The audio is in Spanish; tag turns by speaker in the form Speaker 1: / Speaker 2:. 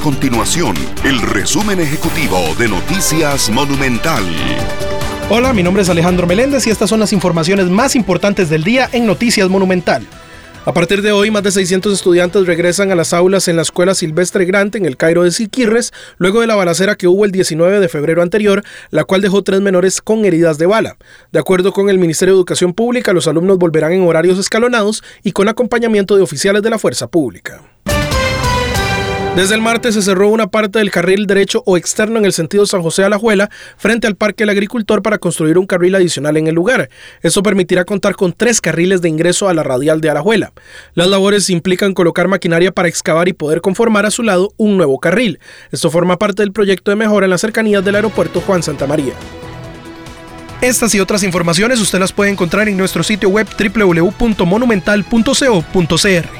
Speaker 1: continuación el resumen ejecutivo de Noticias Monumental.
Speaker 2: Hola, mi nombre es Alejandro Meléndez y estas son las informaciones más importantes del día en Noticias Monumental. A partir de hoy, más de 600 estudiantes regresan a las aulas en la Escuela Silvestre Grant en el Cairo de Siquirres, luego de la balacera que hubo el 19 de febrero anterior, la cual dejó tres menores con heridas de bala. De acuerdo con el Ministerio de Educación Pública, los alumnos volverán en horarios escalonados y con acompañamiento de oficiales de la fuerza pública. Desde el martes se cerró una parte del carril derecho o externo en el sentido San José Alajuela frente al Parque El Agricultor para construir un carril adicional en el lugar. Esto permitirá contar con tres carriles de ingreso a la radial de Alajuela. Las labores implican colocar maquinaria para excavar y poder conformar a su lado un nuevo carril. Esto forma parte del proyecto de mejora en las cercanías del aeropuerto Juan Santa María. Estas y otras informaciones usted las puede encontrar en nuestro sitio web www.monumental.co.cr.